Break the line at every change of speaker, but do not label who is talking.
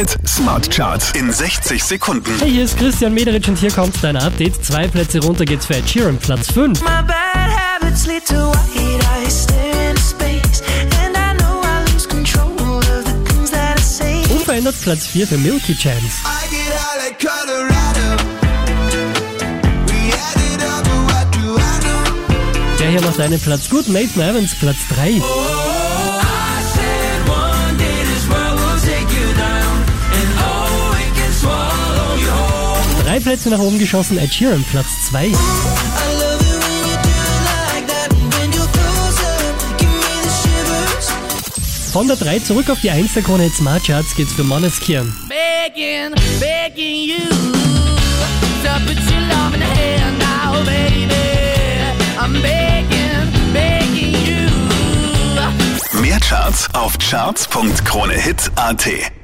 Hit Smart Charts in 60 Sekunden.
Hey, hier ist Christian Mederitsch und hier kommt dein Update. Zwei Plätze runter geht's für Ed Sheeran, Platz 5.
My bad habits lead to white eyes stare into space. And I know I lose control of the things that I say.
Unverändert Platz 4 für Milky Chance. Der hier macht einen Platz gut. Nathan Evans, Platz 3. Drei Plätze nach oben geschossen, Ed Sheeran, Platz 2.
I love it when you do it like that. When you're closer, give me the shivers.
Von der 3 zurück auf die 1 der Krone Hit Smart Charts geht's für Måneskin.
begging, begging you to put your love in the hand now, baby. I'm begging, begging you.
Mehr Charts auf charts.kronehit.at.